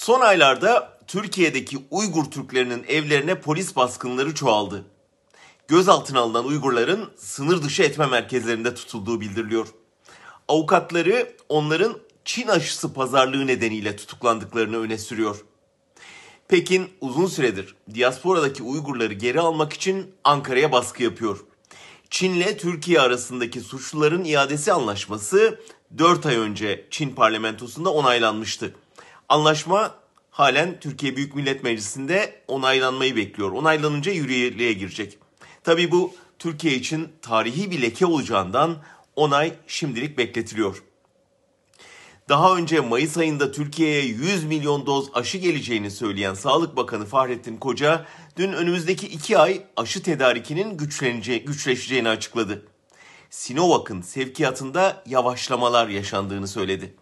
Son aylarda Türkiye'deki Uygur Türklerinin evlerine polis baskınları çoğaldı. Gözaltına alınan Uygurların sınır dışı etme merkezlerinde tutulduğu bildiriliyor. Avukatları onların Çin aşısı pazarlığı nedeniyle tutuklandıklarını öne sürüyor. Pekin uzun süredir diasporadaki Uygurları geri almak için Ankara'ya baskı yapıyor. Çin'le Türkiye arasındaki suçluların iadesi anlaşması 4 ay önce Çin parlamentosunda onaylanmıştı. Anlaşma halen Türkiye Büyük Millet Meclisi'nde onaylanmayı bekliyor. Onaylanınca yürürlüğe girecek. Tabi bu Türkiye için tarihi bir leke olacağından onay şimdilik bekletiliyor. Daha önce Mayıs ayında Türkiye'ye 100 milyon doz aşı geleceğini söyleyen Sağlık Bakanı Fahrettin Koca, dün önümüzdeki 2 ay aşı tedarikinin güçleşeceğini açıkladı. Sinovac'ın sevkiyatında yavaşlamalar yaşandığını söyledi.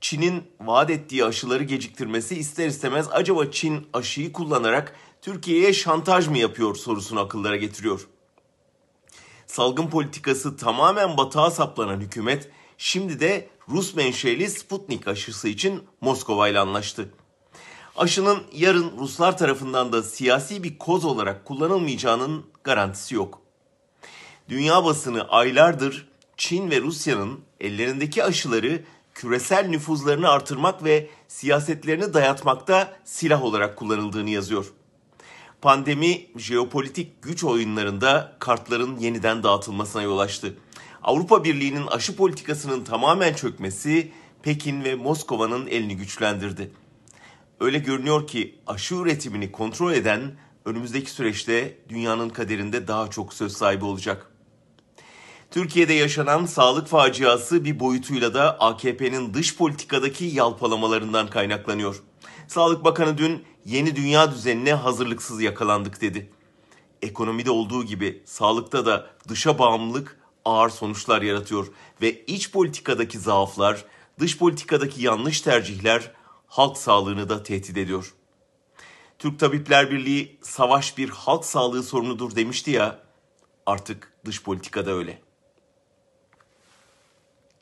Çin'in vaat ettiği aşıları geciktirmesi ister istemez acaba Çin aşıyı kullanarak Türkiye'ye şantaj mı yapıyor sorusunu akıllara getiriyor. Salgın politikası tamamen batağa saplanan hükümet şimdi de Rus menşeli Sputnik aşısı için Moskova ile anlaştı. Aşının yarın Ruslar tarafından da siyasi bir koz olarak kullanılmayacağının garantisi yok. Dünya basını aylardır Çin ve Rusya'nın ellerindeki aşıları küresel nüfuzlarını artırmak ve siyasetlerini dayatmakta silah olarak kullanıldığını yazıyor. Pandemi jeopolitik güç oyunlarında kartların yeniden dağıtılmasına yol açtı. Avrupa Birliği'nin aşı politikasının tamamen çökmesi Pekin ve Moskova'nın elini güçlendirdi. Öyle görünüyor ki aşı üretimini kontrol eden önümüzdeki süreçte dünyanın kaderinde daha çok söz sahibi olacak. Türkiye'de yaşanan sağlık faciası bir boyutuyla da AKP'nin dış politikadaki yalpalamalarından kaynaklanıyor. Sağlık Bakanı dün yeni dünya düzenine hazırlıksız yakalandık dedi. Ekonomide olduğu gibi sağlıkta da dışa bağımlılık ağır sonuçlar yaratıyor ve iç politikadaki zaaflar, dış politikadaki yanlış tercihler halk sağlığını da tehdit ediyor. Türk Tabipler Birliği savaş bir halk sağlığı sorunudur demişti ya. Artık dış politikada öyle.